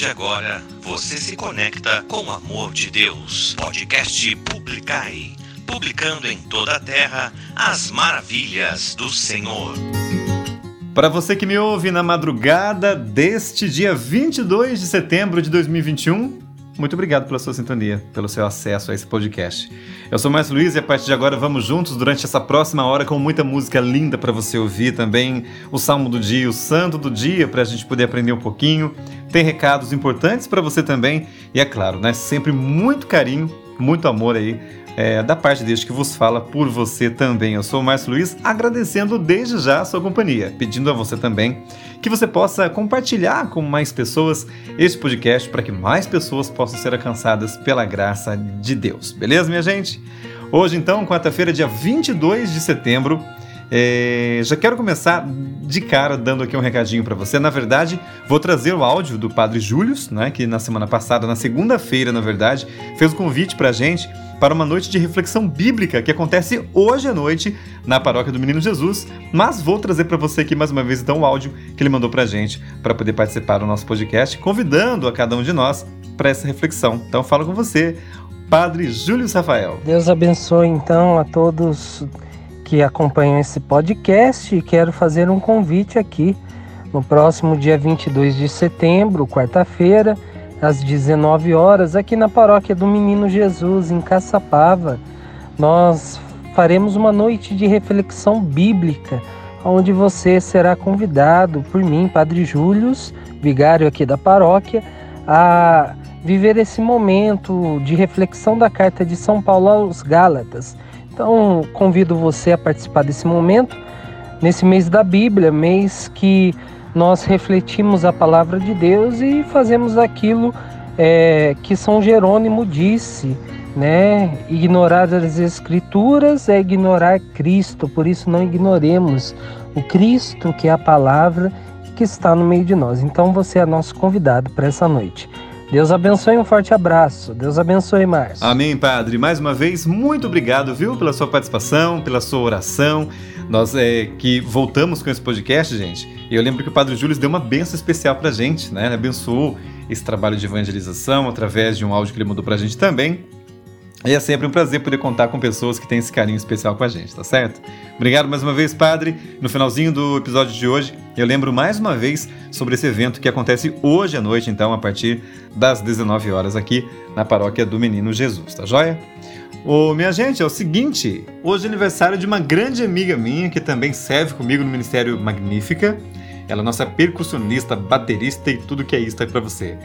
de agora, você se conecta com o amor de Deus. Podcast Publicai. Publicando em toda a terra as maravilhas do Senhor. Para você que me ouve na madrugada deste dia 22 de setembro de 2021, muito obrigado pela sua sintonia, pelo seu acesso a esse podcast. Eu sou Márcio Luiz e a partir de agora vamos juntos durante essa próxima hora com muita música linda para você ouvir também, o Salmo do Dia, o Santo do Dia, para a gente poder aprender um pouquinho. Tem recados importantes para você também e é claro, né, sempre muito carinho, muito amor aí é, da parte deste que vos fala por você também. Eu sou o Márcio Luiz, agradecendo desde já a sua companhia, pedindo a você também que você possa compartilhar com mais pessoas este podcast para que mais pessoas possam ser alcançadas pela graça de Deus. Beleza, minha gente? Hoje, então, quarta-feira, dia 22 de setembro, é, já quero começar de cara dando aqui um recadinho para você. Na verdade, vou trazer o áudio do Padre Júlio, né, que na semana passada, na segunda-feira, na verdade, fez o um convite para a gente para uma noite de reflexão bíblica que acontece hoje à noite na paróquia do Menino Jesus. Mas vou trazer para você aqui mais uma vez então o áudio que ele mandou para a gente para poder participar do nosso podcast, convidando a cada um de nós para essa reflexão. Então falo com você, Padre Júlio Rafael. Deus abençoe então a todos que acompanham esse podcast e quero fazer um convite aqui no próximo dia 22 de setembro, quarta-feira, às 19 horas, aqui na paróquia do Menino Jesus, em Caçapava. Nós faremos uma noite de reflexão bíblica, onde você será convidado por mim, Padre Júlio, vigário aqui da paróquia, a viver esse momento de reflexão da carta de São Paulo aos Gálatas. Então, convido você a participar desse momento, nesse mês da Bíblia, mês que nós refletimos a palavra de Deus e fazemos aquilo é, que São Jerônimo disse, né? Ignorar as Escrituras é ignorar Cristo, por isso não ignoremos o Cristo, que é a palavra que está no meio de nós. Então você é nosso convidado para essa noite. Deus abençoe, um forte abraço. Deus abençoe, Márcio. Amém, Padre. Mais uma vez, muito obrigado, viu, pela sua participação, pela sua oração. Nós é, que voltamos com esse podcast, gente. E eu lembro que o Padre Júlio deu uma benção especial pra gente, né? Ele abençoou esse trabalho de evangelização através de um áudio que ele mandou pra gente também. E é sempre um prazer poder contar com pessoas que têm esse carinho especial com a gente, tá certo? Obrigado mais uma vez, Padre. No finalzinho do episódio de hoje, eu lembro mais uma vez sobre esse evento que acontece hoje à noite, então, a partir das 19 horas aqui na paróquia do Menino Jesus, tá joia? Ô, minha gente, é o seguinte, hoje é aniversário de uma grande amiga minha que também serve comigo no Ministério Magnífica. Ela é nossa percussionista, baterista e tudo que é isso para você.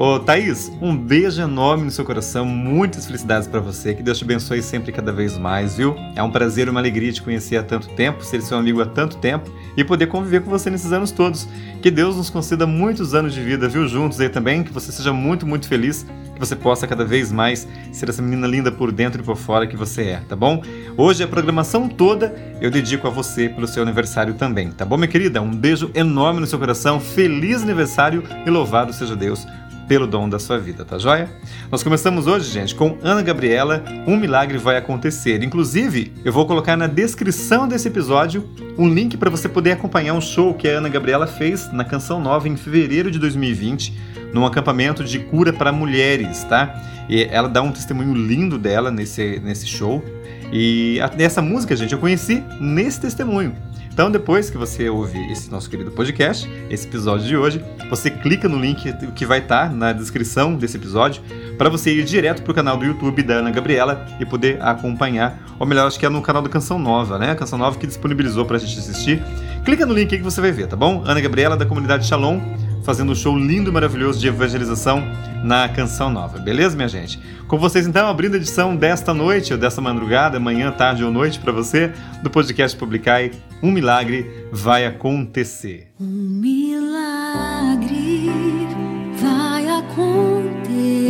Ô, Thaís, um beijo enorme no seu coração, muitas felicidades para você, que Deus te abençoe sempre cada vez mais, viu? É um prazer e uma alegria te conhecer há tanto tempo, ser seu amigo há tanto tempo e poder conviver com você nesses anos todos. Que Deus nos conceda muitos anos de vida, viu? Juntos aí também, que você seja muito, muito feliz, que você possa cada vez mais ser essa menina linda por dentro e por fora que você é, tá bom? Hoje a programação toda eu dedico a você pelo seu aniversário também, tá bom, minha querida? Um beijo enorme no seu coração, feliz aniversário e louvado seja Deus pelo dom da sua vida, tá joia? Nós começamos hoje, gente, com Ana Gabriela, Um Milagre Vai Acontecer. Inclusive, eu vou colocar na descrição desse episódio um link para você poder acompanhar um show que a Ana Gabriela fez na Canção Nova em fevereiro de 2020, num acampamento de cura para mulheres, tá? E ela dá um testemunho lindo dela nesse, nesse show. E essa música, gente, eu conheci nesse testemunho. Então, depois que você ouvir esse nosso querido podcast, esse episódio de hoje, você clica no link que vai estar tá na descrição desse episódio para você ir direto para o canal do YouTube da Ana Gabriela e poder acompanhar. Ou melhor, acho que é no canal da Canção Nova, né? A Canção Nova que disponibilizou para a gente assistir. Clica no link aí que você vai ver, tá bom? Ana Gabriela, da comunidade Shalom fazendo um show lindo e maravilhoso de evangelização na Canção Nova. Beleza, minha gente? Com vocês, então, abrindo a edição desta noite, ou desta madrugada, manhã, tarde ou noite para você, do podcast Publicai, um milagre vai acontecer. Um milagre vai acontecer.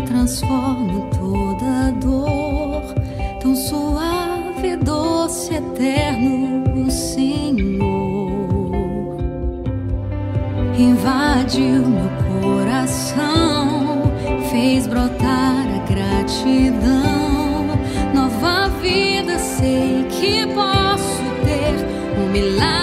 transforma toda dor, tão suave, doce, eterno, o Senhor. Invade o meu coração, fez brotar a gratidão, nova vida sei que posso ter um milagre.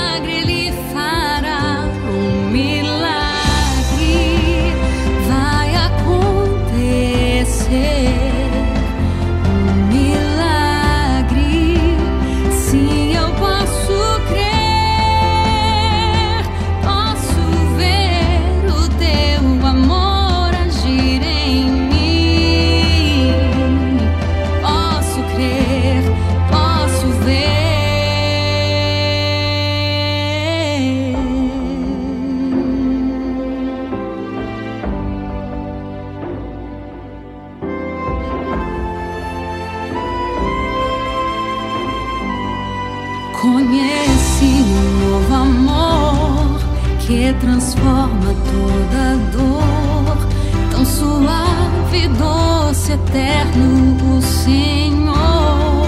eterno o Senhor.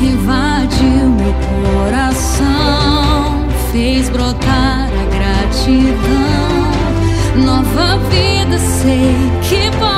Invadiu meu coração, fez brotar a gratidão. Nova vida sei que pode.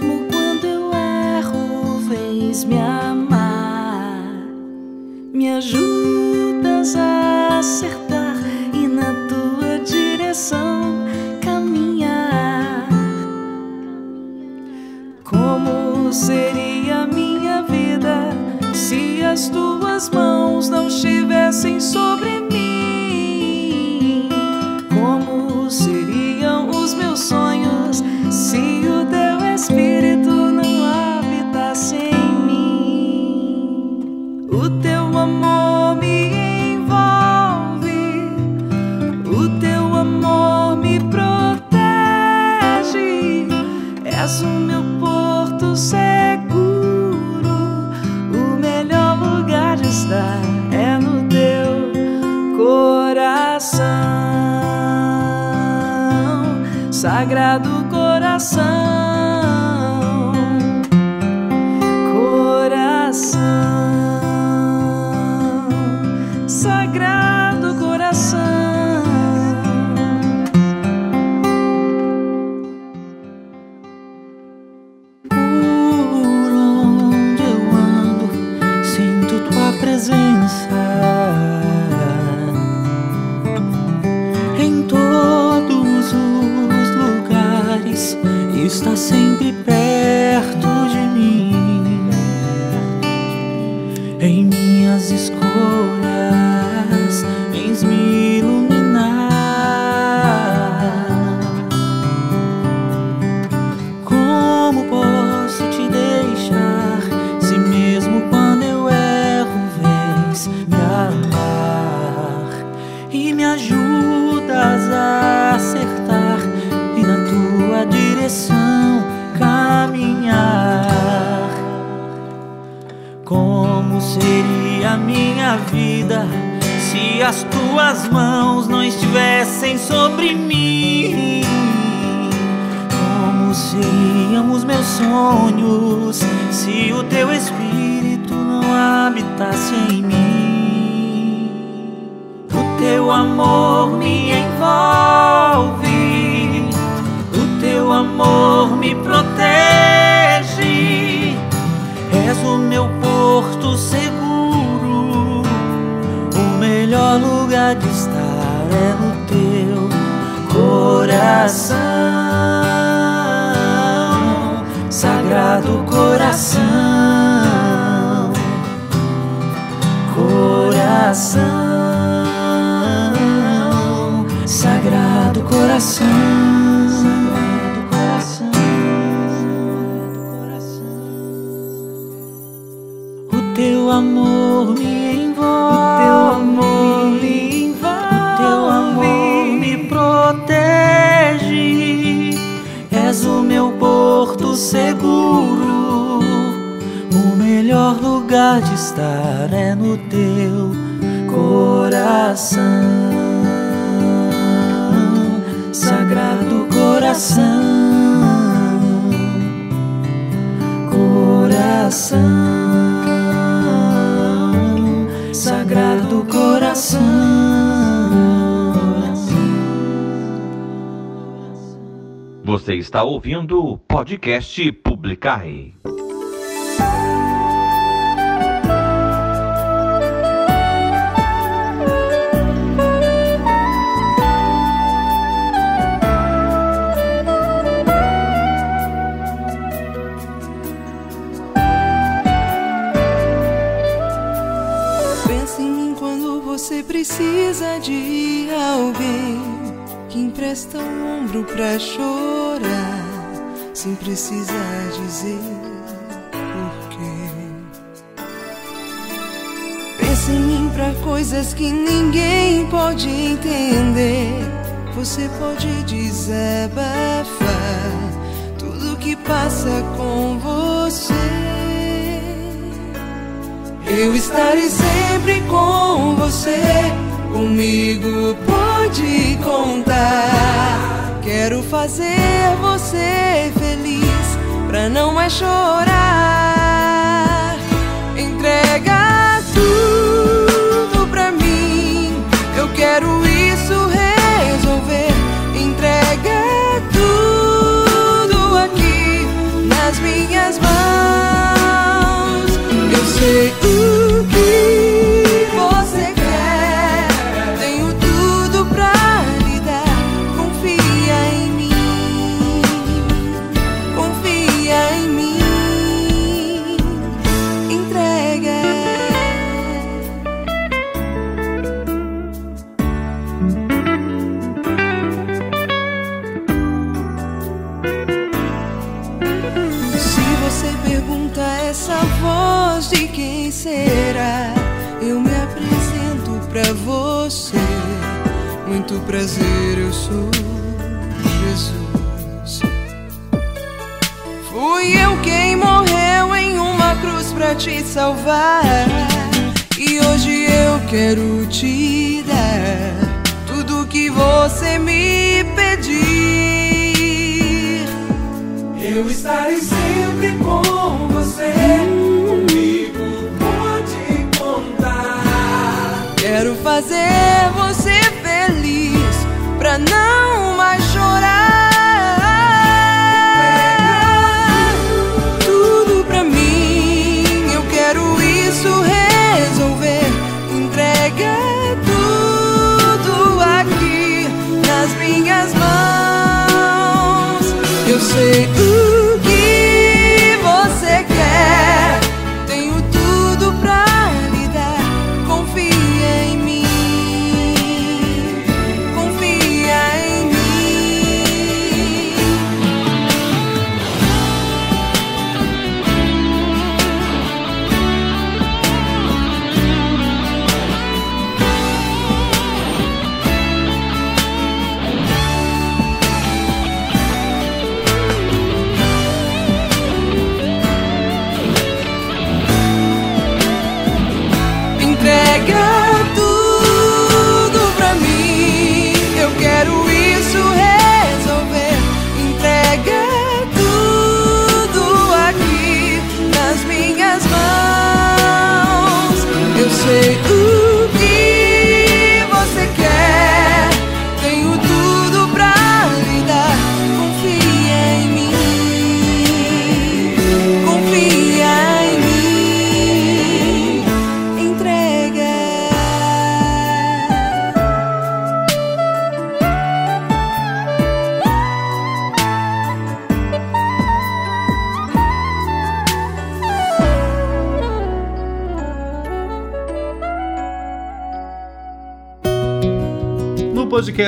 mesmo quando eu erro, vens me teu amor me envolve, o teu amor me protege, és o meu porto seguro, o melhor lugar de estar é no teu coração, sagrado coração, coração. vontade estar é no teu coração, sagrado coração, coração, sagrado coração. Você está ouvindo o podcast Publicar. precisa de alguém que empresta um ombro pra chorar, sem precisar dizer porquê. Pensa em mim pra coisas que ninguém pode entender. Você pode desabafar tudo que passa com você. Eu estarei sempre com você, comigo pode contar. Quero fazer você feliz, pra não mais chorar. te salvar. E hoje eu quero te dar tudo que você me pedir. Eu estarei sempre com você. Comigo pode contar. Quero fazer você feliz pra não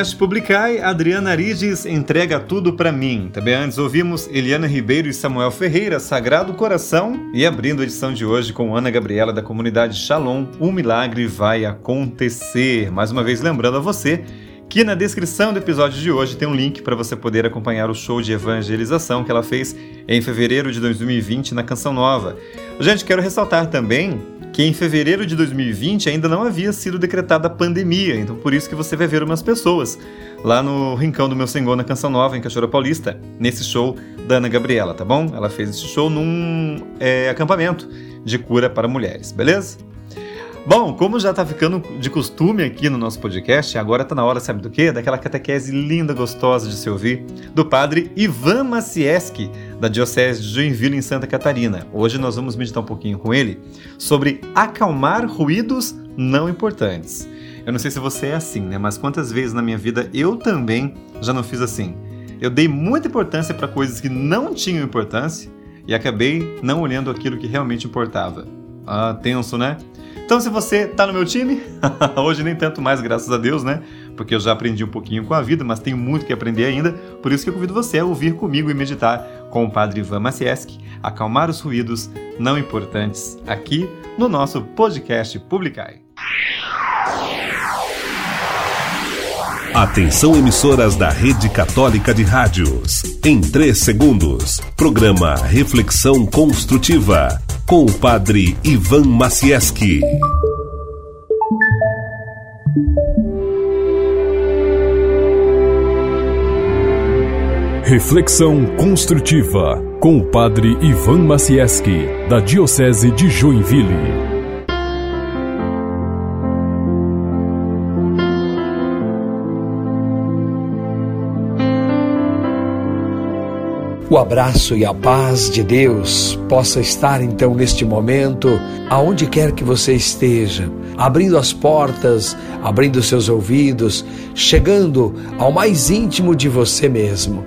podcast Publicai, Adriana Arides entrega tudo pra mim. Também antes ouvimos Eliana Ribeiro e Samuel Ferreira, Sagrado Coração. E abrindo a edição de hoje com Ana Gabriela da comunidade Shalom, um milagre vai acontecer. Mais uma vez lembrando a você que na descrição do episódio de hoje tem um link para você poder acompanhar o show de evangelização que ela fez em fevereiro de 2020 na Canção Nova. Gente, quero ressaltar também que em fevereiro de 2020 ainda não havia sido decretada a pandemia, então por isso que você vai ver umas pessoas lá no Rincão do Meu Senhor na Canção Nova, em Cachoeira Paulista, nesse show da Ana Gabriela, tá bom? Ela fez esse show num é, acampamento de cura para mulheres, beleza? Bom, como já tá ficando de costume aqui no nosso podcast, agora tá na hora, sabe do quê? Daquela catequese linda, gostosa de se ouvir, do padre Ivan Macieski, da Diocese de Joinville, em Santa Catarina. Hoje nós vamos meditar um pouquinho com ele sobre acalmar ruídos não importantes. Eu não sei se você é assim, né? Mas quantas vezes na minha vida eu também já não fiz assim? Eu dei muita importância para coisas que não tinham importância e acabei não olhando aquilo que realmente importava. Ah, tenso, né? Então, se você tá no meu time, hoje nem tanto mais, graças a Deus, né? Porque eu já aprendi um pouquinho com a vida, mas tenho muito que aprender ainda. Por isso que eu convido você a ouvir comigo e meditar com o Padre Ivan Macieski, acalmar os ruídos não importantes aqui no nosso podcast Publicai. Atenção emissoras da Rede Católica de Rádios. Em 3 segundos, programa Reflexão Construtiva com o Padre Ivan Macieski. Reflexão construtiva com o Padre Ivan Macieski, da Diocese de Joinville. O abraço e a paz de Deus possa estar então neste momento, aonde quer que você esteja, abrindo as portas, abrindo seus ouvidos, chegando ao mais íntimo de você mesmo.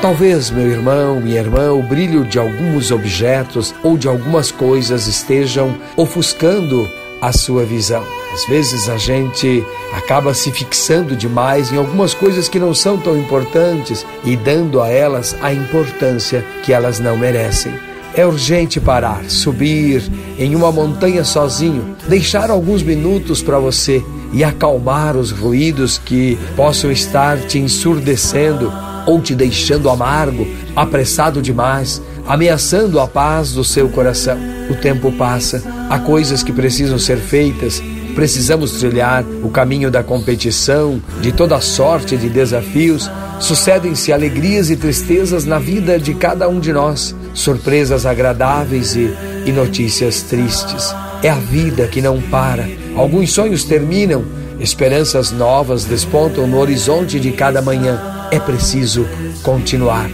Talvez, meu irmão, minha irmã, o brilho de alguns objetos ou de algumas coisas estejam ofuscando a sua visão. Às vezes a gente acaba se fixando demais em algumas coisas que não são tão importantes e dando a elas a importância que elas não merecem. É urgente parar, subir em uma montanha sozinho, deixar alguns minutos para você e acalmar os ruídos que possam estar te ensurdecendo ou te deixando amargo, apressado demais, ameaçando a paz do seu coração. O tempo passa, há coisas que precisam ser feitas, precisamos trilhar o caminho da competição, de toda sorte de desafios. Sucedem-se alegrias e tristezas na vida de cada um de nós, surpresas agradáveis e, e notícias tristes. É a vida que não para. Alguns sonhos terminam, esperanças novas despontam no horizonte de cada manhã. É preciso continuar,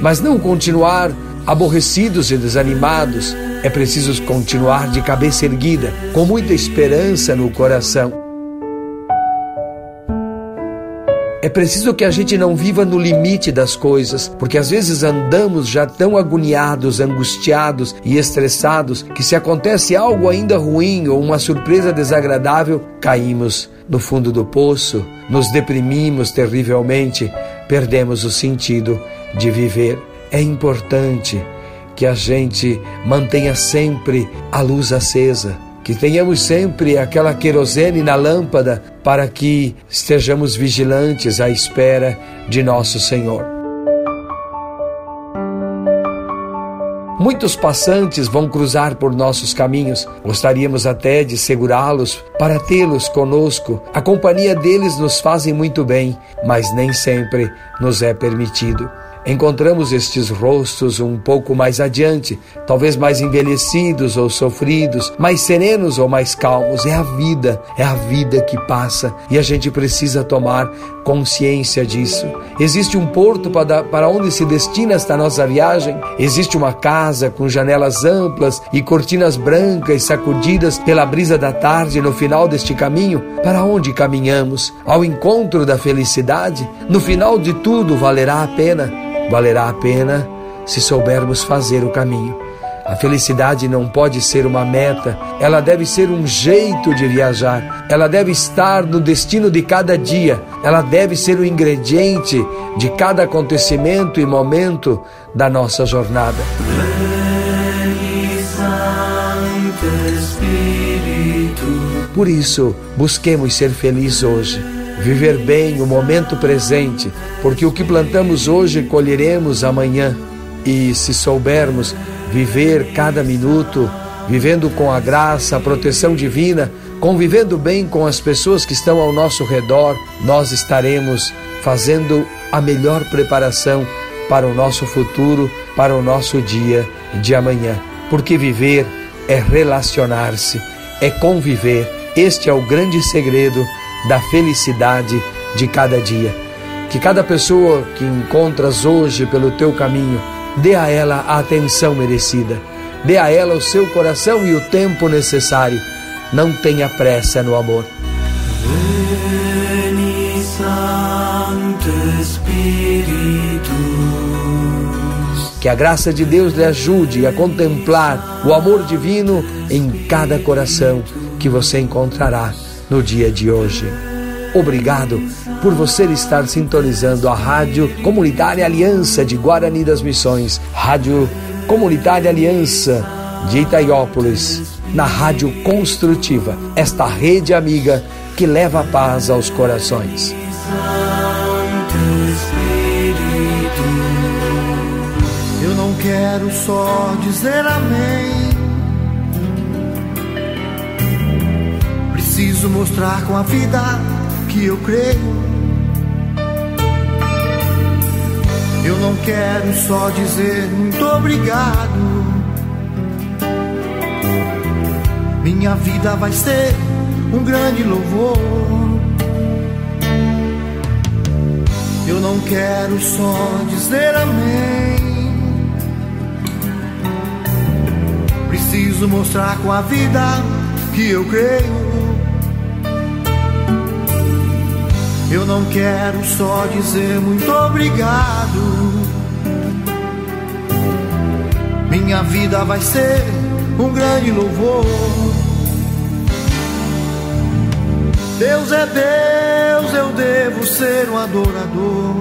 mas não continuar aborrecidos e desanimados, é preciso continuar de cabeça erguida, com muita esperança no coração. É preciso que a gente não viva no limite das coisas, porque às vezes andamos já tão agoniados, angustiados e estressados que se acontece algo ainda ruim ou uma surpresa desagradável, caímos no fundo do poço, nos deprimimos terrivelmente, perdemos o sentido de viver é importante que a gente mantenha sempre a luz acesa, que tenhamos sempre aquela querosene na lâmpada para que estejamos vigilantes à espera de nosso Senhor. Muitos passantes vão cruzar por nossos caminhos. Gostaríamos até de segurá-los para tê-los conosco. A companhia deles nos fazem muito bem, mas nem sempre nos é permitido. Encontramos estes rostos um pouco mais adiante, talvez mais envelhecidos ou sofridos, mais serenos ou mais calmos. É a vida, é a vida que passa e a gente precisa tomar consciência disso. Existe um porto para, onde se destina esta nossa viagem? Existe uma casa com janelas amplas e cortinas brancas sacudidas pela brisa da tarde no final deste caminho? Para onde caminhamos? Ao encontro da felicidade? No final de tudo, valerá a pena? Valerá a pena se soubermos fazer o caminho. A felicidade não pode ser uma meta, ela deve ser um jeito de viajar, ela deve estar no destino de cada dia, ela deve ser o ingrediente de cada acontecimento e momento da nossa jornada. Por isso, busquemos ser felizes hoje viver bem o momento presente, porque o que plantamos hoje colheremos amanhã. E se soubermos viver cada minuto, vivendo com a graça, a proteção divina, convivendo bem com as pessoas que estão ao nosso redor, nós estaremos fazendo a melhor preparação para o nosso futuro, para o nosso dia de amanhã. Porque viver é relacionar-se, é conviver. Este é o grande segredo da felicidade de cada dia. Que cada pessoa que encontras hoje pelo teu caminho, dê a ela a atenção merecida, dê a ela o seu coração e o tempo necessário. Não tenha pressa no amor. Veni, Santo Que a graça de Deus lhe ajude a contemplar o amor divino em cada coração que você encontrará no dia de hoje. Obrigado por você estar sintonizando a Rádio Comunitária Aliança de Guarani das Missões, Rádio Comunitária Aliança de Itaiópolis, na Rádio Construtiva, esta rede amiga que leva paz aos corações. Eu não quero só dizer amém Preciso mostrar com a vida que eu creio. Eu não quero só dizer muito obrigado. Minha vida vai ser um grande louvor. Eu não quero só dizer amém. Preciso mostrar com a vida que eu creio. Eu não quero só dizer muito obrigado. Minha vida vai ser um grande louvor. Deus é Deus, eu devo ser um adorador.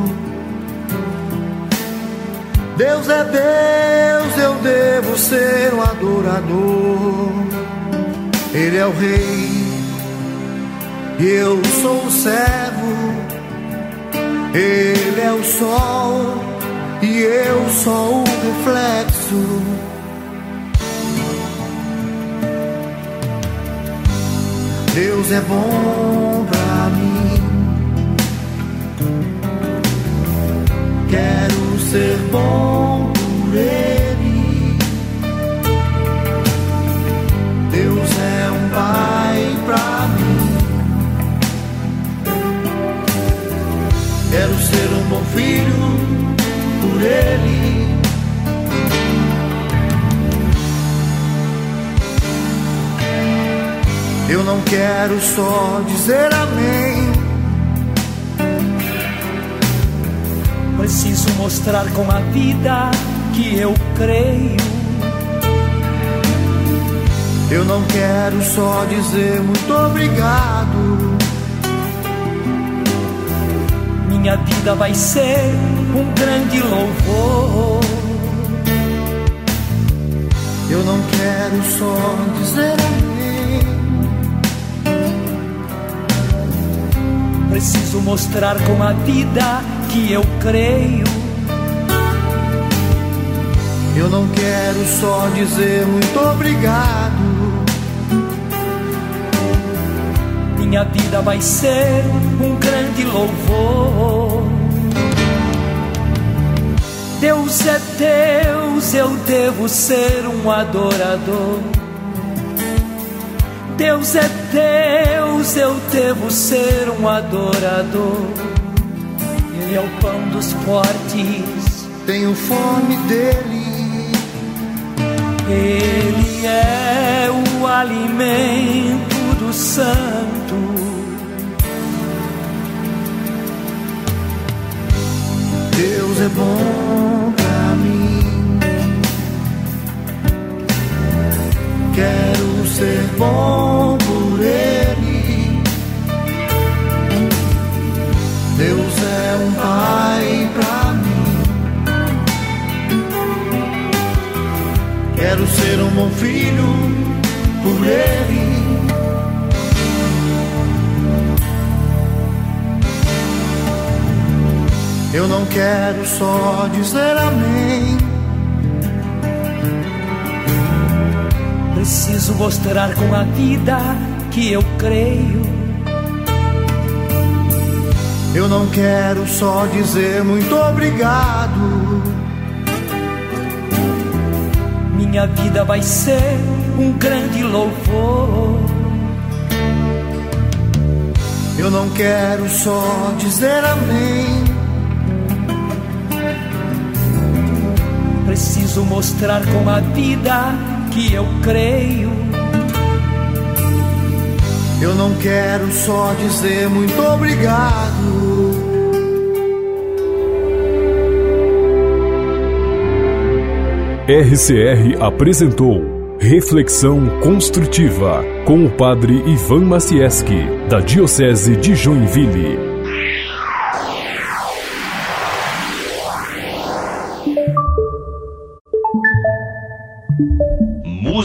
Deus é Deus, eu devo ser um adorador. Ele é o Rei eu sou o servo, ele é o sol e eu sou o reflexo. Deus é bom pra mim. Quero ser bom por Ele. Quero ser um bom filho por Ele. Eu não quero só dizer amém. Preciso mostrar com a vida que eu creio. Eu não quero só dizer muito obrigado. Vida vai ser um grande louvor. Eu não quero só dizer amém. Preciso mostrar com a vida que eu creio. Eu não quero só dizer muito obrigado. Minha vida vai ser um grande louvor. Deus é Deus, eu devo ser um adorador. Deus é Deus, eu devo ser um adorador. Ele é o pão dos fortes, Tenho fome dele. Ele é o alimento do santo. Deus é bom pra mim. Quero ser bom por Ele. Deus é um pai pra mim. Quero ser um bom filho por Ele. Eu não quero só dizer amém. Preciso mostrar com a vida que eu creio. Eu não quero só dizer muito obrigado. Minha vida vai ser um grande louvor. Eu não quero só dizer amém. Preciso mostrar com a vida que eu creio. Eu não quero só dizer muito obrigado. RCR apresentou Reflexão Construtiva com o Padre Ivan Macieski, da Diocese de Joinville.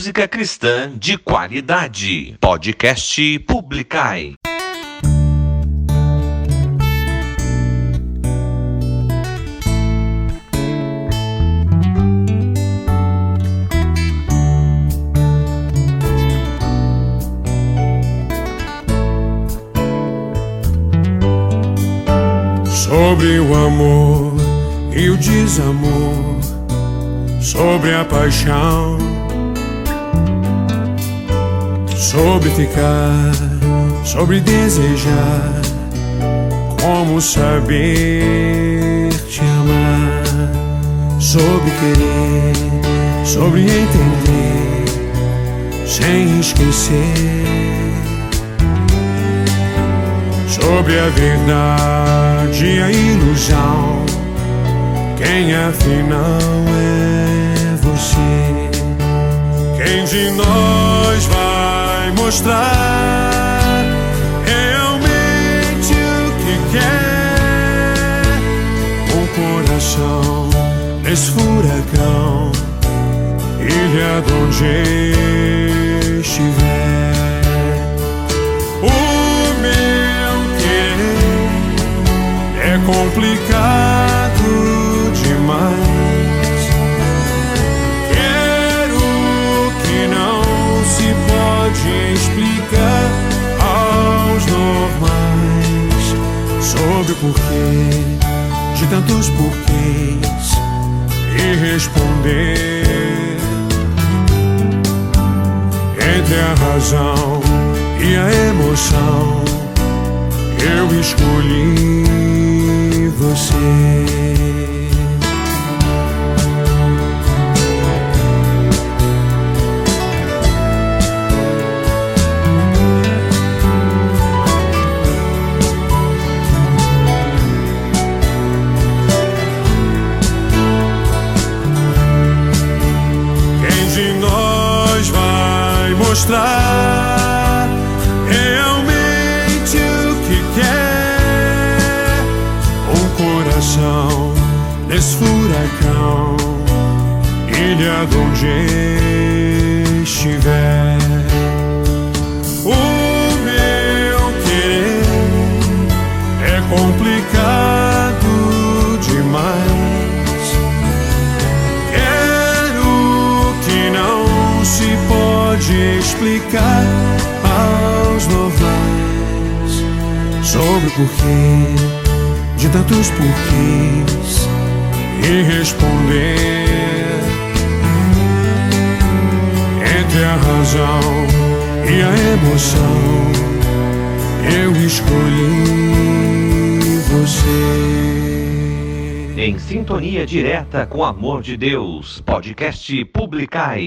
Música cristã de qualidade. Podcast Publicai. Sobre o amor e o desamor, sobre a paixão, sobre ficar, sobre desejar, como saber te amar, sobre querer, sobre entender, sem esquecer sobre a verdade e a ilusão. Quem afinal é você? Quem de nós vai mostrar realmente o que quer? O coração nesse furacão, ilha de onde estiver. O meu querer é complicado soube o porquê de tantos porquês e responder entre a razão e a emoção. Eu escolhi você. onde estiver. O meu querer é complicado demais. Quero que não se pode explicar aos novais sobre o porquê de tantos porquês e responder. a razão e a emoção, eu escolhi você. Em sintonia direta com o amor de Deus, podcast Publicai.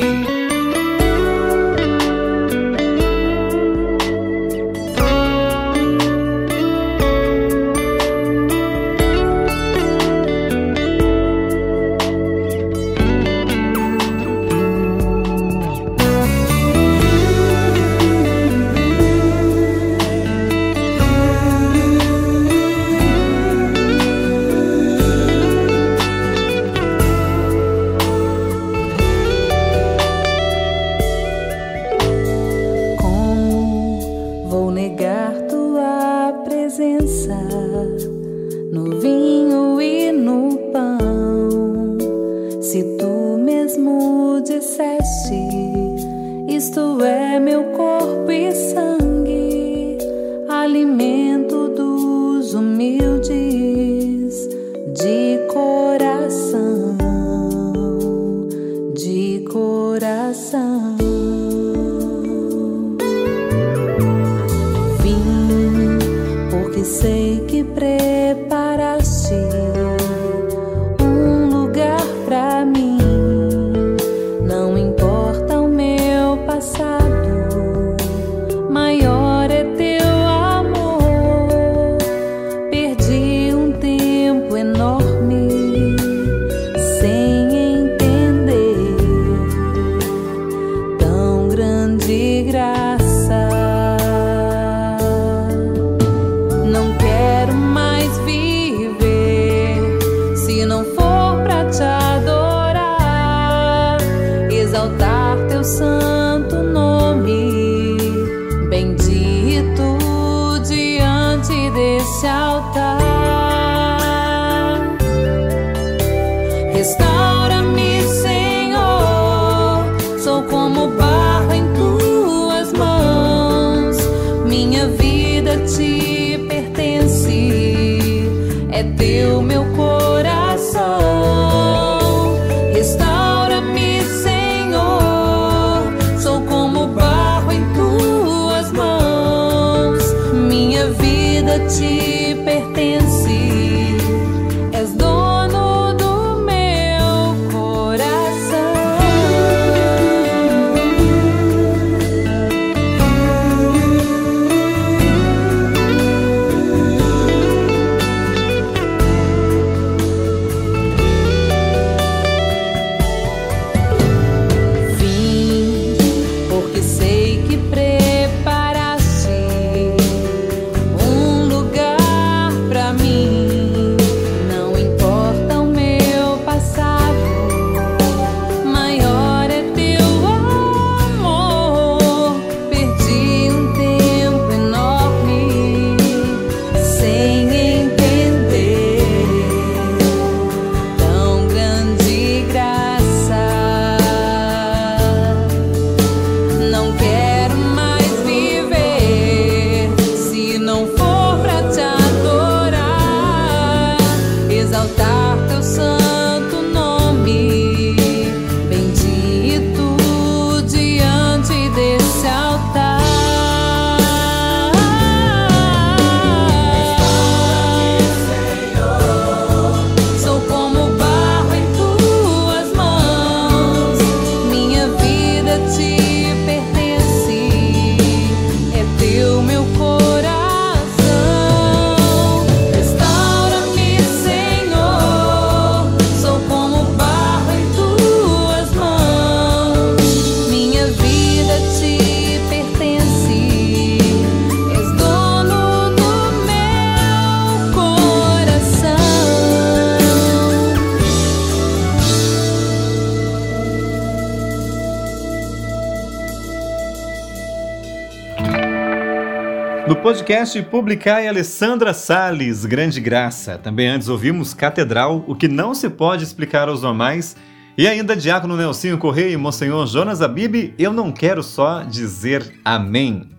Podcast Publicai Alessandra Sales, Grande Graça. Também antes ouvimos Catedral, o que não se pode explicar aos normais. E ainda Diácono Nelsinho Correia e Monsenhor Jonas Abib, eu não quero só dizer amém.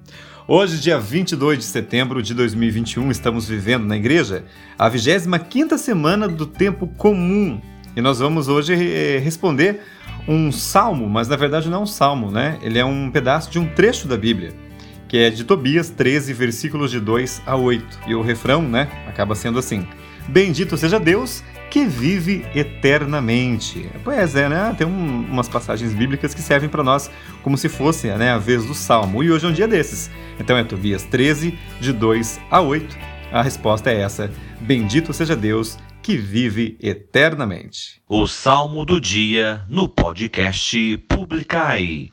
Hoje, dia 22 de setembro de 2021, estamos vivendo na igreja a 25ª semana do tempo comum. E nós vamos hoje eh, responder um salmo, mas na verdade não é um salmo, né? Ele é um pedaço de um trecho da Bíblia que é de Tobias 13, versículos de 2 a 8. E o refrão, né, acaba sendo assim: Bendito seja Deus que vive eternamente. Pois é, né? Tem um, umas passagens bíblicas que servem para nós como se fosse né, a vez do salmo. E hoje é um dia desses. Então é Tobias 13, de 2 a 8. A resposta é essa: Bendito seja Deus que vive eternamente. O salmo do dia no podcast Publicai.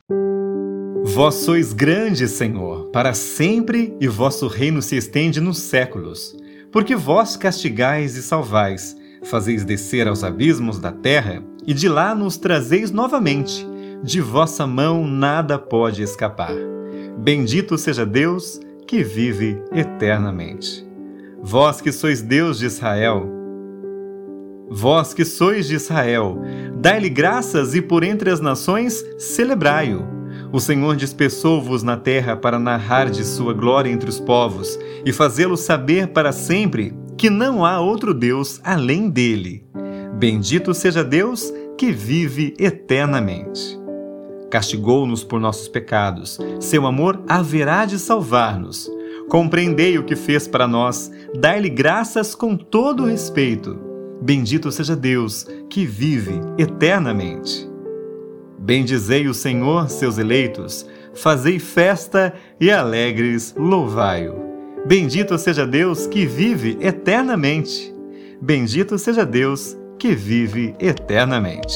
Vós sois grande, Senhor, para sempre, e vosso reino se estende nos séculos. Porque vós castigais e salvais, fazeis descer aos abismos da terra, e de lá nos trazeis novamente. De vossa mão nada pode escapar. Bendito seja Deus que vive eternamente. Vós que sois Deus de Israel, vós que sois de Israel, dai-lhe graças e por entre as nações celebrai-o o Senhor dispersou-vos na terra para narrar de sua glória entre os povos e fazê-los saber para sempre que não há outro Deus além dele. Bendito seja Deus que vive eternamente. Castigou-nos por nossos pecados, seu amor haverá de salvar-nos. Compreendei o que fez para nós, dai-lhe graças com todo respeito. Bendito seja Deus que vive eternamente. Bendizei o Senhor, seus eleitos, fazei festa e alegres louvai-o. Bendito seja Deus que vive eternamente. Bendito seja Deus que vive eternamente.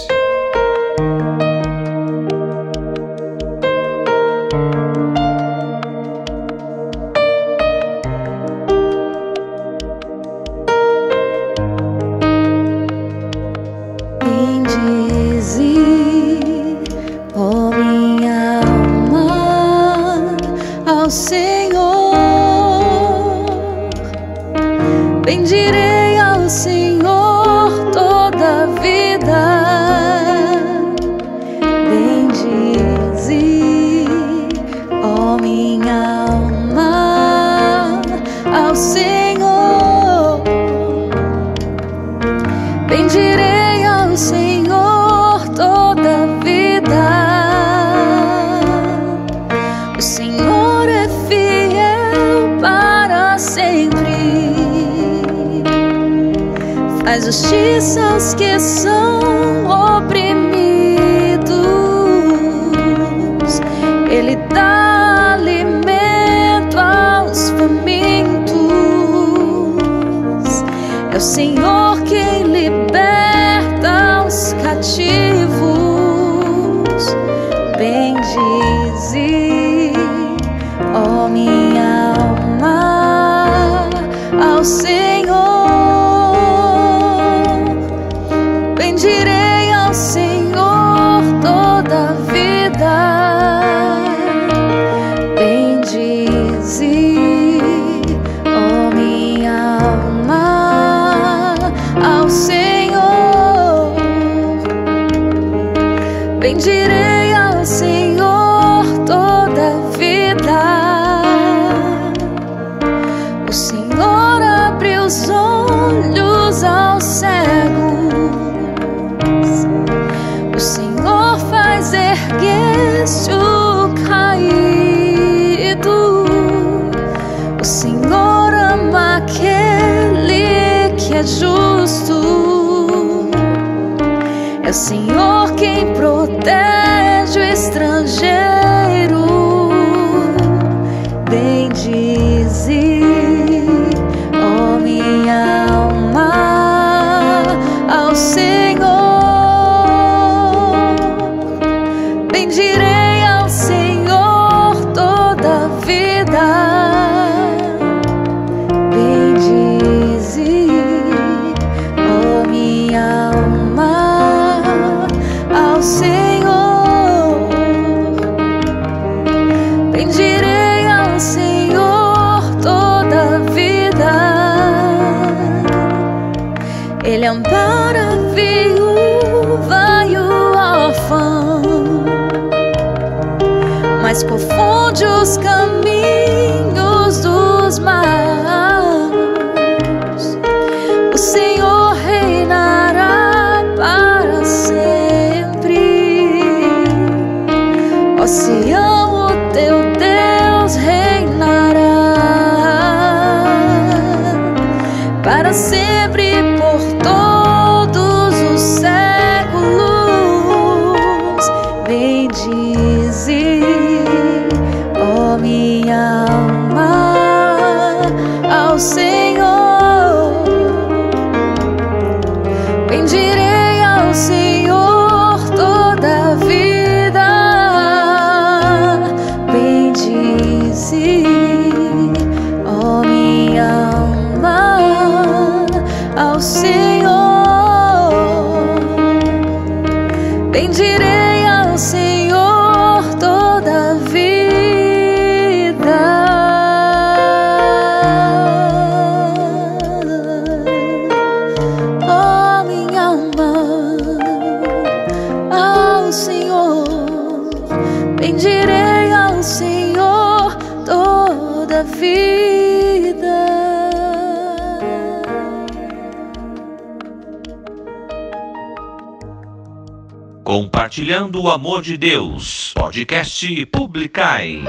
Compartilhando o amor de Deus. Podcast Publicai.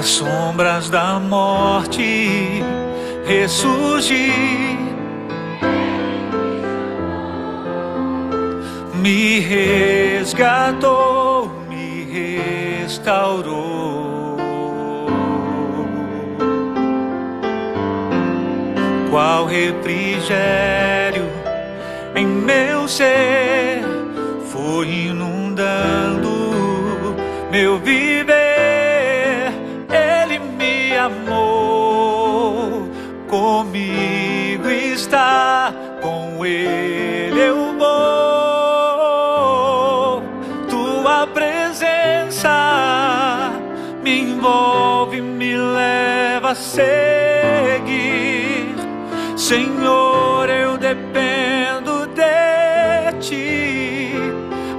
Das sombras da morte ressurgi. Me resgatou, me restaurou. Qual refrigério em meu ser foi inundando meu viver. A seguir. Senhor, eu dependo de ti.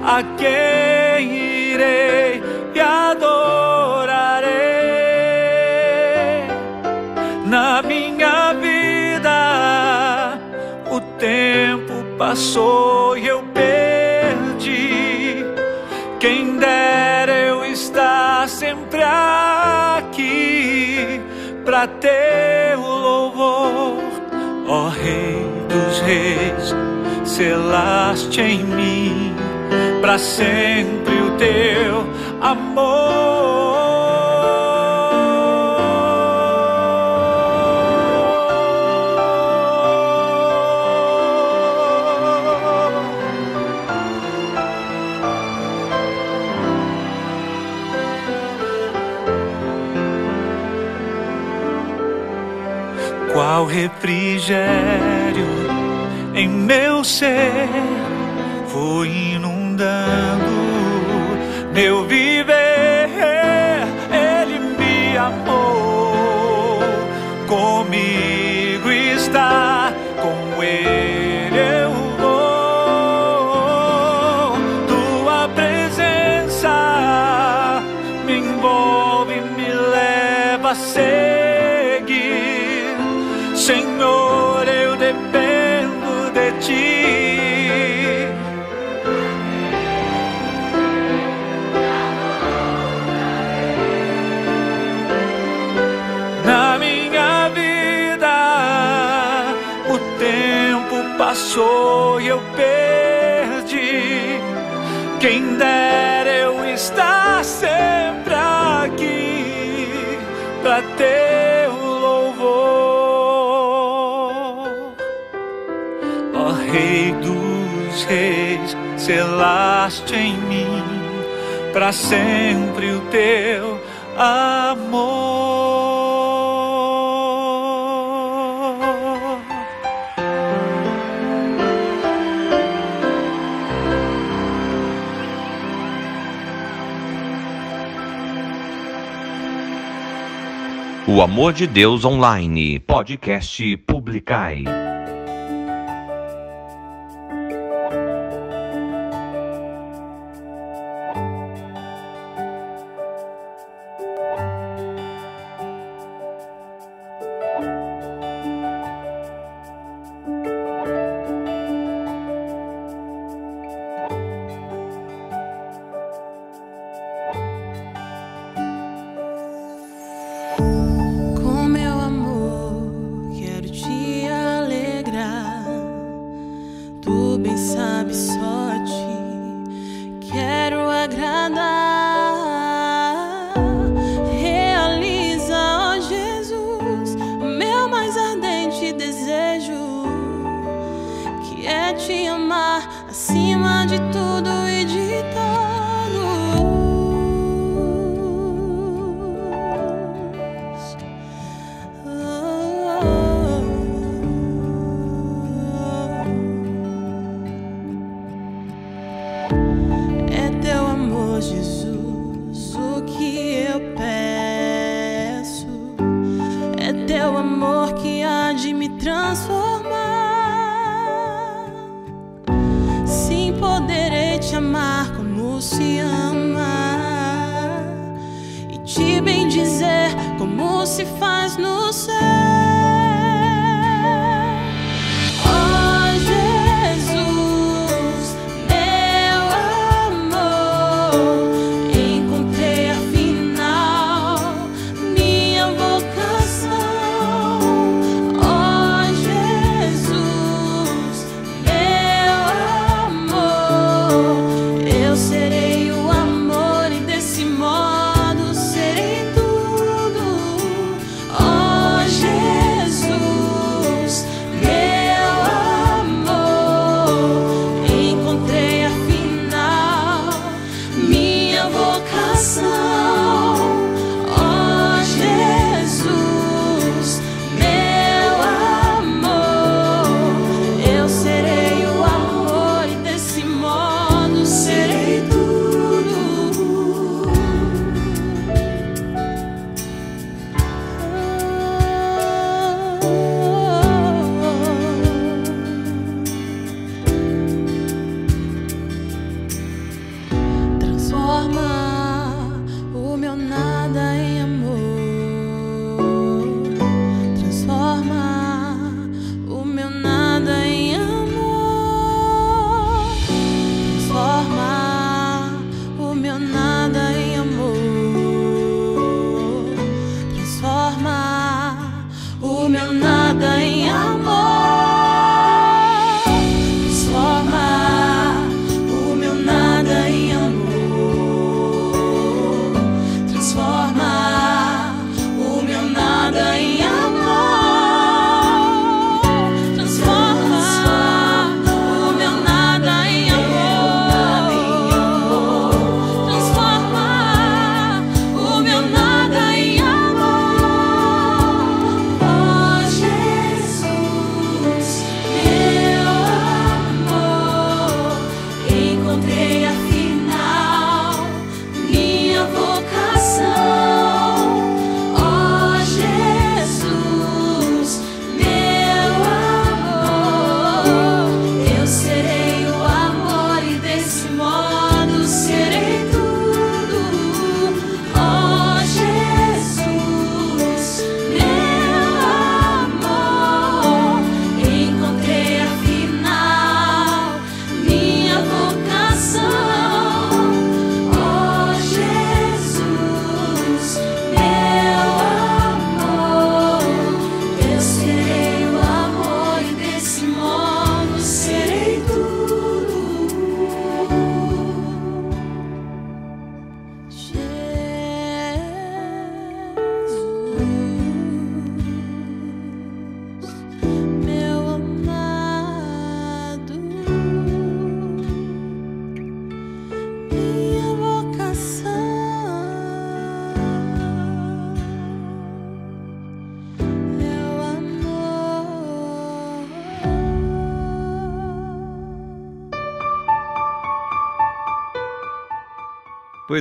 A quem irei e adorarei? Na minha vida, o tempo passou e eu perdi. Quem dera eu estar sempre para teu louvor, ó Rei dos Reis, selaste em mim para sempre o teu amor. Qual refrigério em meu ser foi inundando meu viver. Teu louvor. Ó Rei dos Reis, selaste em mim para sempre o teu amor. O Amor de Deus Online, podcast Publicai.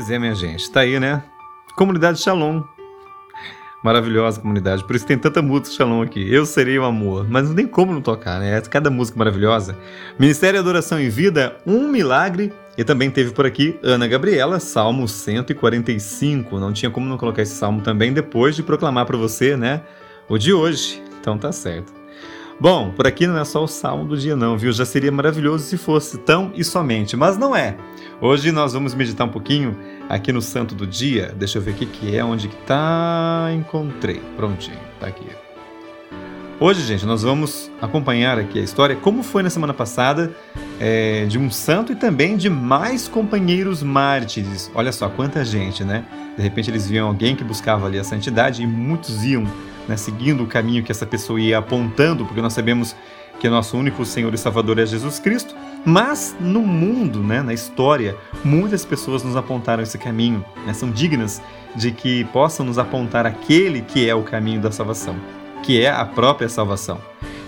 Pois é, minha gente, tá aí, né? Comunidade Shalom. Maravilhosa comunidade, por isso tem tanta música Shalom aqui. Eu serei o amor, mas não tem como não tocar, né? Cada música maravilhosa. Ministério Adoração em Vida, um milagre. E também teve por aqui Ana Gabriela, Salmo 145. Não tinha como não colocar esse salmo também depois de proclamar para você, né? O de hoje. Então tá certo. Bom, por aqui não é só o salmo do dia, não, viu? Já seria maravilhoso se fosse tão e somente, mas não é. Hoje nós vamos meditar um pouquinho aqui no Santo do Dia. Deixa eu ver o que, que é, onde que tá. Encontrei. Prontinho, tá aqui. Hoje, gente, nós vamos acompanhar aqui a história, como foi na semana passada, é, de um santo e também de mais companheiros mártires. Olha só quanta gente, né? De repente eles viam alguém que buscava ali a santidade e muitos iam né, seguindo o caminho que essa pessoa ia apontando, porque nós sabemos que nosso único Senhor e Salvador é Jesus Cristo. Mas no mundo, né, na história, muitas pessoas nos apontaram esse caminho, né, são dignas de que possam nos apontar aquele que é o caminho da salvação, que é a própria salvação.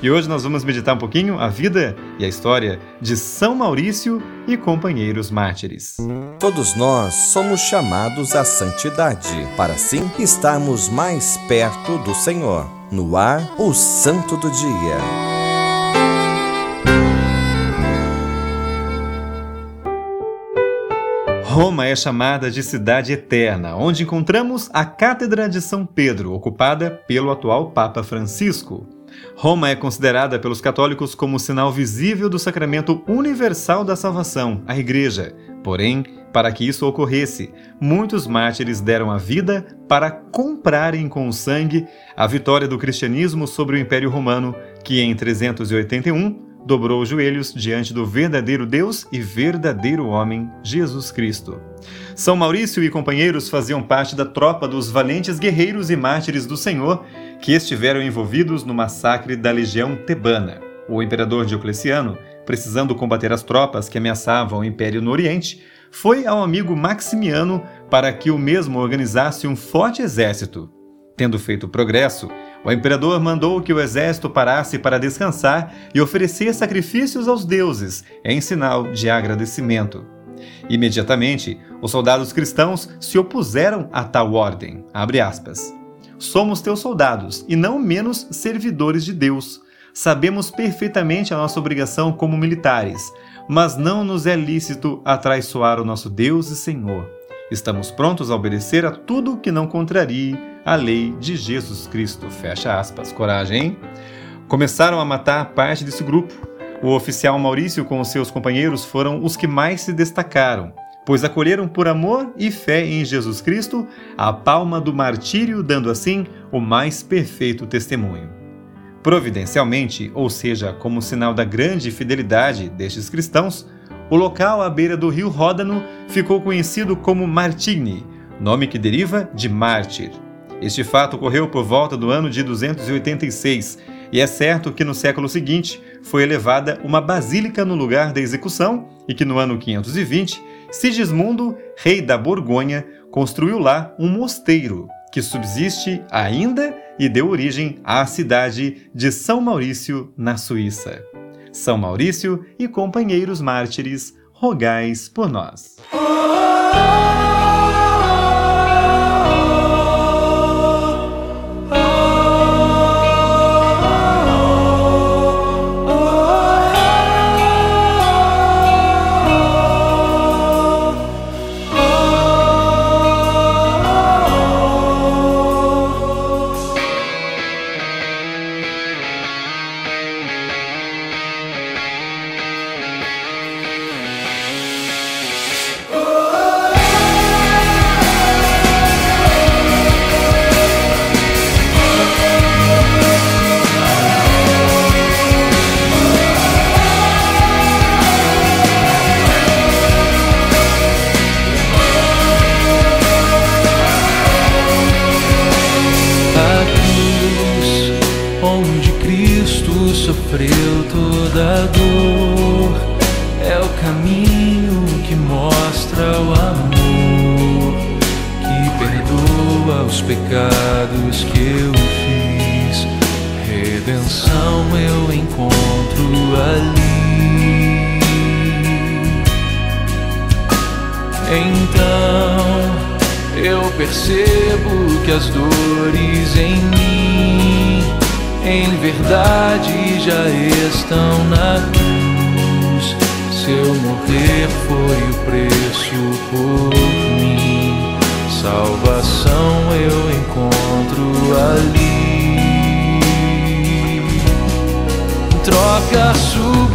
E hoje nós vamos meditar um pouquinho a vida e a história de São Maurício e companheiros mártires. Todos nós somos chamados à santidade, para assim estarmos mais perto do Senhor. No ar, o Santo do Dia. Roma é chamada de Cidade Eterna, onde encontramos a Cátedra de São Pedro, ocupada pelo atual Papa Francisco. Roma é considerada pelos católicos como sinal visível do sacramento universal da salvação, a Igreja. Porém, para que isso ocorresse, muitos mártires deram a vida para comprarem com o sangue a vitória do cristianismo sobre o Império Romano, que em 381 dobrou os joelhos diante do verdadeiro Deus e verdadeiro homem, Jesus Cristo. São Maurício e companheiros faziam parte da tropa dos valentes guerreiros e mártires do Senhor que estiveram envolvidos no massacre da legião tebana. O imperador Diocleciano, precisando combater as tropas que ameaçavam o império no Oriente, foi ao amigo Maximiano para que o mesmo organizasse um forte exército. Tendo feito progresso, o imperador mandou que o exército parasse para descansar e oferecer sacrifícios aos deuses, em sinal de agradecimento. Imediatamente, os soldados cristãos se opuseram a tal ordem. Somos teus soldados e não menos servidores de Deus. Sabemos perfeitamente a nossa obrigação como militares, mas não nos é lícito atraiçoar o nosso Deus e Senhor. Estamos prontos a obedecer a tudo que não contrarie a lei de Jesus Cristo. Fecha aspas. Coragem, hein? Começaram a matar parte desse grupo. O oficial Maurício com seus companheiros foram os que mais se destacaram, pois acolheram por amor e fé em Jesus Cristo a palma do martírio, dando assim o mais perfeito testemunho. Providencialmente, ou seja, como sinal da grande fidelidade destes cristãos, o local à beira do rio Ródano ficou conhecido como Martigny, nome que deriva de mártir. Este fato ocorreu por volta do ano de 286, e é certo que no século seguinte foi elevada uma basílica no lugar da execução e que no ano 520, Sigismundo, rei da Borgonha, construiu lá um mosteiro que subsiste ainda e deu origem à cidade de São Maurício, na Suíça. São Maurício e companheiros mártires, rogais por nós. pecados que eu fiz, redenção eu encontro ali. Então eu percebo que as dores em mim, em verdade, já estão na cruz. Seu morrer, foi o preço por mim salvação eu encontro ali. Troca sua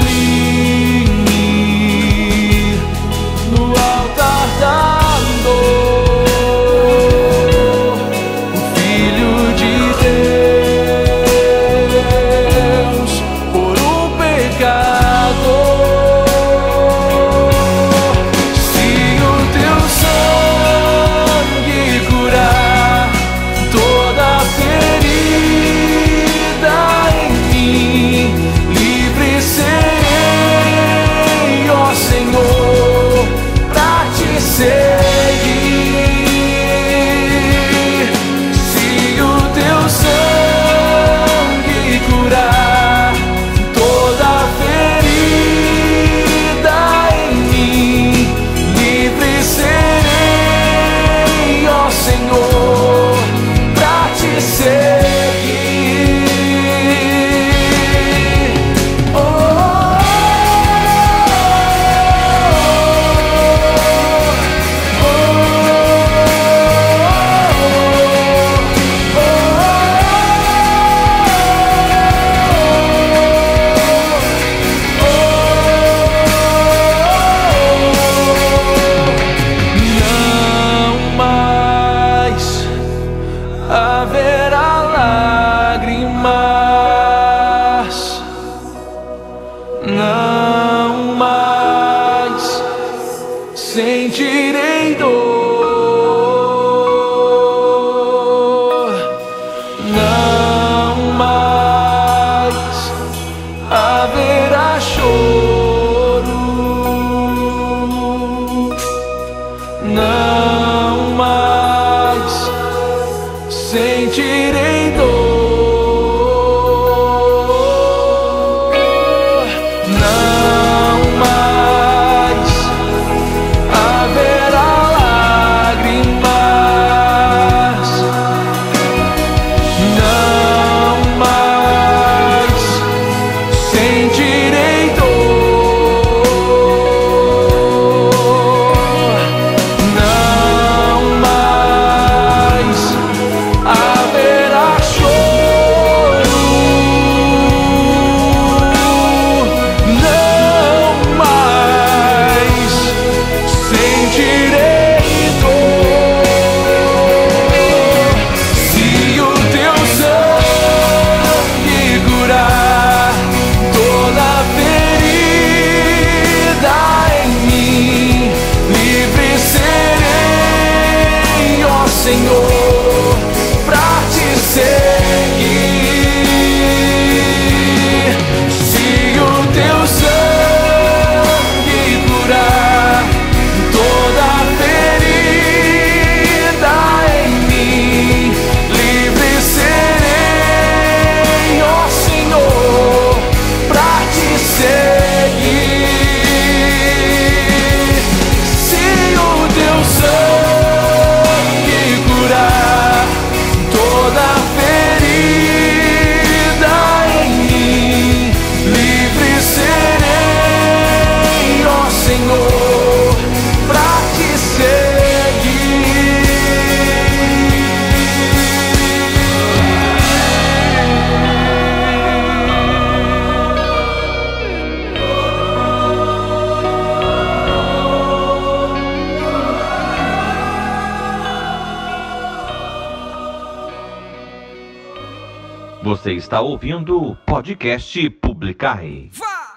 ouvindo o podcast Publicai.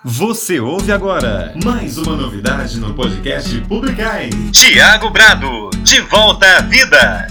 Você ouve agora mais uma novidade no podcast Publicai. Tiago Brado, de volta à vida.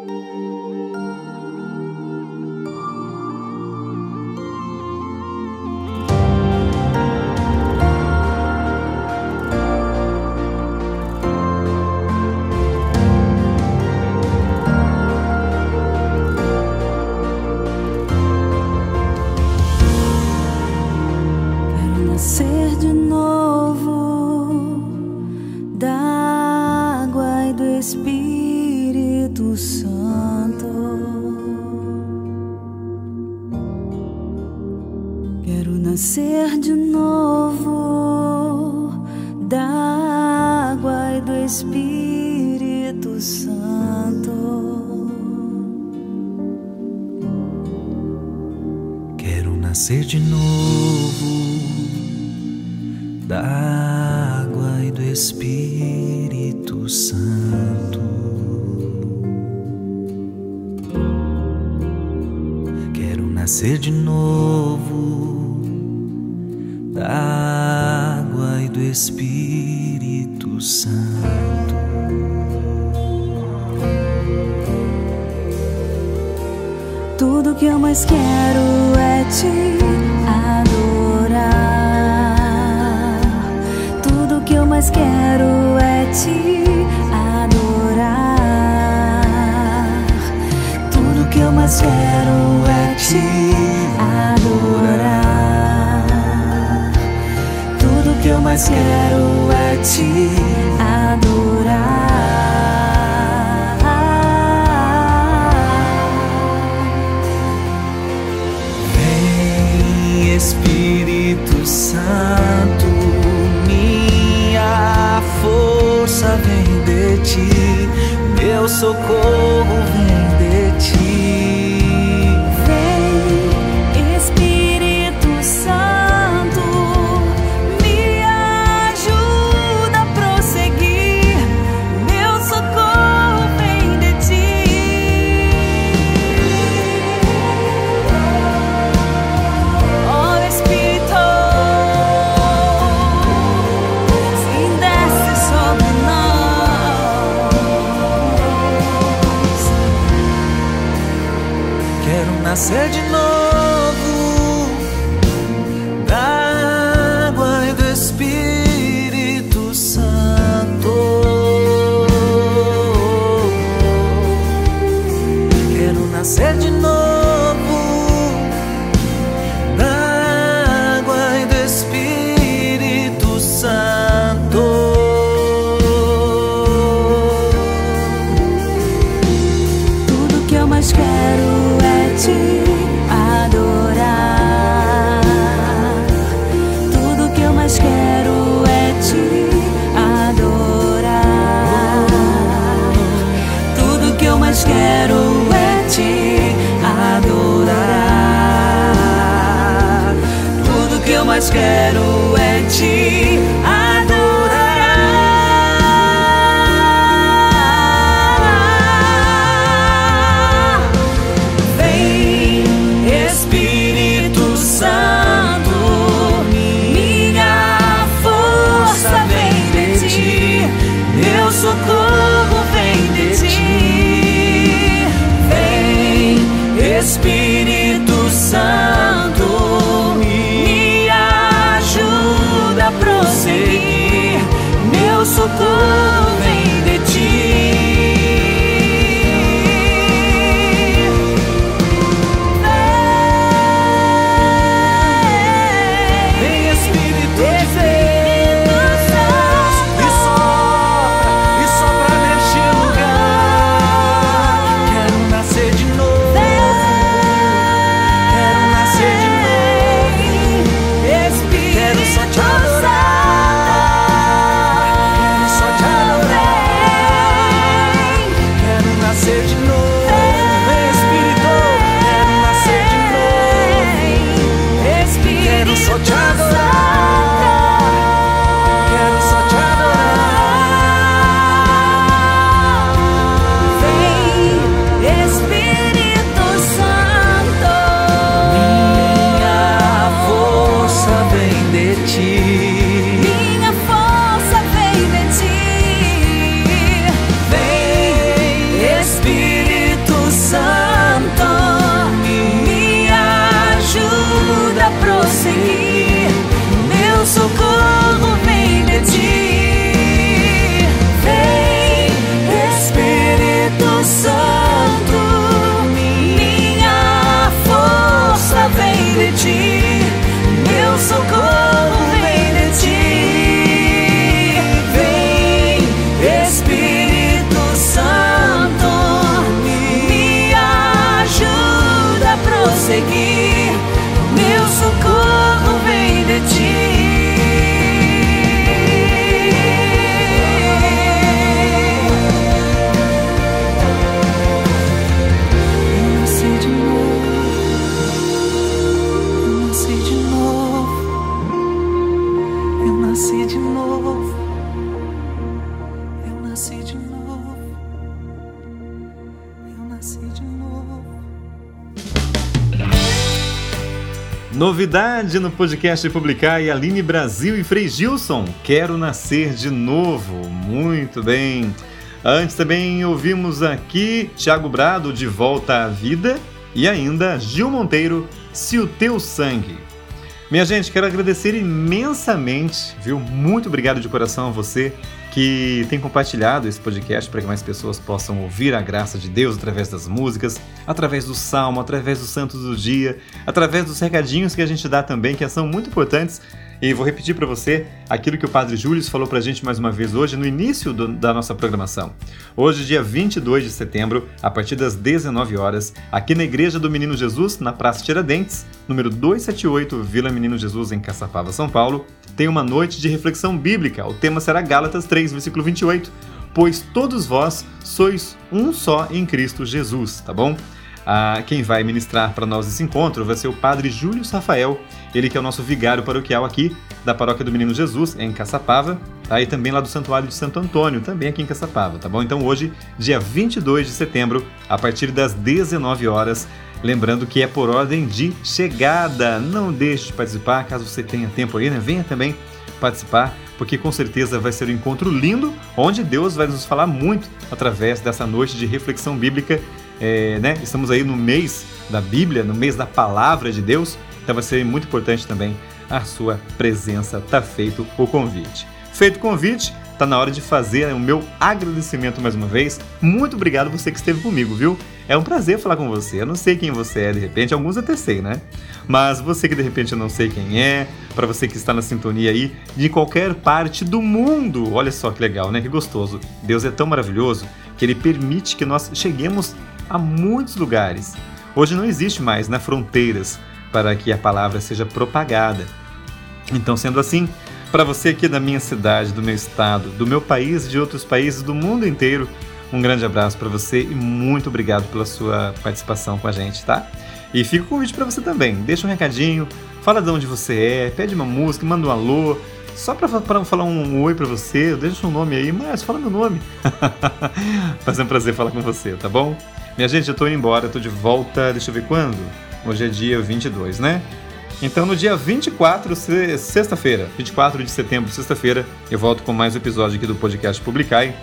Santo. Tudo que eu mais quero é te adorar. Tudo que eu mais quero é te adorar. Tudo que eu mais quero é te adorar. eu mais quero é te adorar. Vem, Espírito Santo, minha força vem de ti, meu socorro vem de ti. sede Novidade no podcast Publicar e Aline Brasil e Frei Gilson, Quero Nascer de Novo. Muito bem. Antes também ouvimos aqui Tiago Brado, De Volta à Vida, e ainda Gil Monteiro, Se o Teu Sangue. Minha gente, quero agradecer imensamente, viu? Muito obrigado de coração a você que tem compartilhado esse podcast para que mais pessoas possam ouvir a graça de Deus através das músicas, através do salmo, através dos santos do dia, através dos recadinhos que a gente dá também, que são muito importantes e vou repetir para você aquilo que o Padre Júlio falou para a gente mais uma vez hoje no início do, da nossa programação. Hoje, dia 22 de setembro, a partir das 19 horas, aqui na Igreja do Menino Jesus, na Praça Tiradentes, número 278, Vila Menino Jesus, em Caçapava, São Paulo, tem uma noite de reflexão bíblica. O tema será Gálatas 3, versículo 28. Pois todos vós sois um só em Cristo Jesus, tá bom? Ah, quem vai ministrar para nós esse encontro vai ser o Padre Júlio Rafael, ele que é o nosso vigário paroquial aqui da Paróquia do Menino Jesus, em Caçapava, tá? e também lá do Santuário de Santo Antônio, também aqui em Caçapava, tá bom? Então hoje, dia 22 de setembro, a partir das 19 horas, lembrando que é por ordem de chegada. Não deixe de participar, caso você tenha tempo aí, né? Venha também participar, porque com certeza vai ser um encontro lindo, onde Deus vai nos falar muito através dessa noite de reflexão bíblica é, né? Estamos aí no mês da Bíblia, no mês da Palavra de Deus, então vai ser muito importante também a sua presença. Tá feito o convite. Feito o convite, tá na hora de fazer o meu agradecimento mais uma vez. Muito obrigado você que esteve comigo, viu? É um prazer falar com você. Eu não sei quem você é de repente, alguns até sei, né? Mas você que de repente eu não sei quem é, para você que está na sintonia aí de qualquer parte do mundo. Olha só que legal, né? Que gostoso. Deus é tão maravilhoso que ele permite que nós cheguemos a muitos lugares. Hoje não existe mais né, fronteiras para que a palavra seja propagada. Então, sendo assim, para você aqui da minha cidade, do meu estado, do meu país de outros países do mundo inteiro, um grande abraço para você e muito obrigado pela sua participação com a gente, tá? E fica o convite para você também. Deixa um recadinho, fala de onde você é, pede uma música, manda um alô, só para falar um oi para você, deixa um nome aí, mas fala meu nome. Vai um prazer falar com você, tá bom? Minha gente, eu tô indo embora, tô de volta, deixa eu ver quando? Hoje é dia 22, né? Então no dia 24, sexta-feira, 24 de setembro, sexta-feira, eu volto com mais um episódio aqui do podcast Publicai.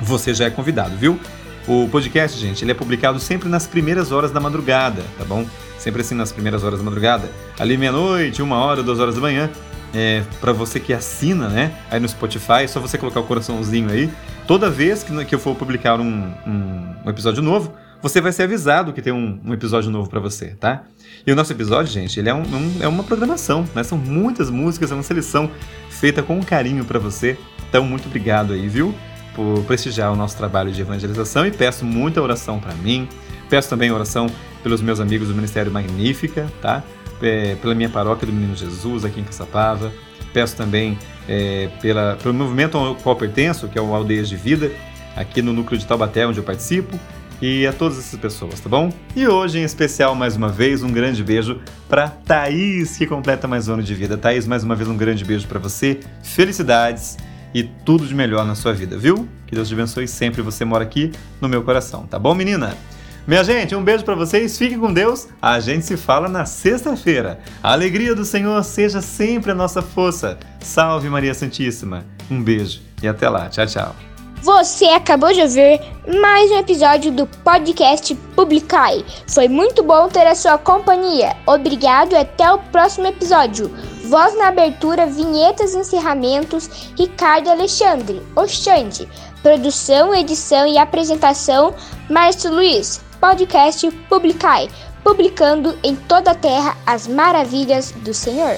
Você já é convidado, viu? O podcast, gente, ele é publicado sempre nas primeiras horas da madrugada, tá bom? Sempre assim nas primeiras horas da madrugada. Ali meia-noite, uma hora, duas horas da manhã. É, para você que assina, né? Aí no Spotify, é só você colocar o coraçãozinho aí Toda vez que, que eu for publicar um, um, um, episódio novo, você vai ser avisado que tem um, um episódio novo para você, tá? E o nosso episódio, gente, ele é, é uma programação, né? São muitas músicas, é uma seleção feita com carinho para você. Então, muito obrigado aí, viu? Por prestigiar o nosso trabalho de evangelização e peço muita oração para mim. Peço também oração pelos meus amigos do Ministério Magnífica, tá? É, pela minha paróquia do Menino Jesus aqui em Caçapava. Peço também é, pela, pelo movimento ao qual pertenço, que é o Aldeias de Vida, aqui no núcleo de Taubaté, onde eu participo, e a todas essas pessoas, tá bom? E hoje, em especial, mais uma vez, um grande beijo para Thaís, que completa mais um ano de vida. Thaís, mais uma vez, um grande beijo para você, felicidades e tudo de melhor na sua vida, viu? Que Deus te abençoe sempre, você mora aqui no meu coração, tá bom, menina? Minha gente, um beijo para vocês, fiquem com Deus. A gente se fala na sexta-feira. A alegria do Senhor seja sempre a nossa força. Salve Maria Santíssima. Um beijo e até lá. Tchau, tchau. Você acabou de ouvir mais um episódio do podcast Publicai. Foi muito bom ter a sua companhia. Obrigado e até o próximo episódio. Voz na abertura, vinhetas e encerramentos, Ricardo Alexandre, Oxande. Produção, edição e apresentação, Márcio Luiz podcast Publicai, publicando em toda a terra as maravilhas do Senhor.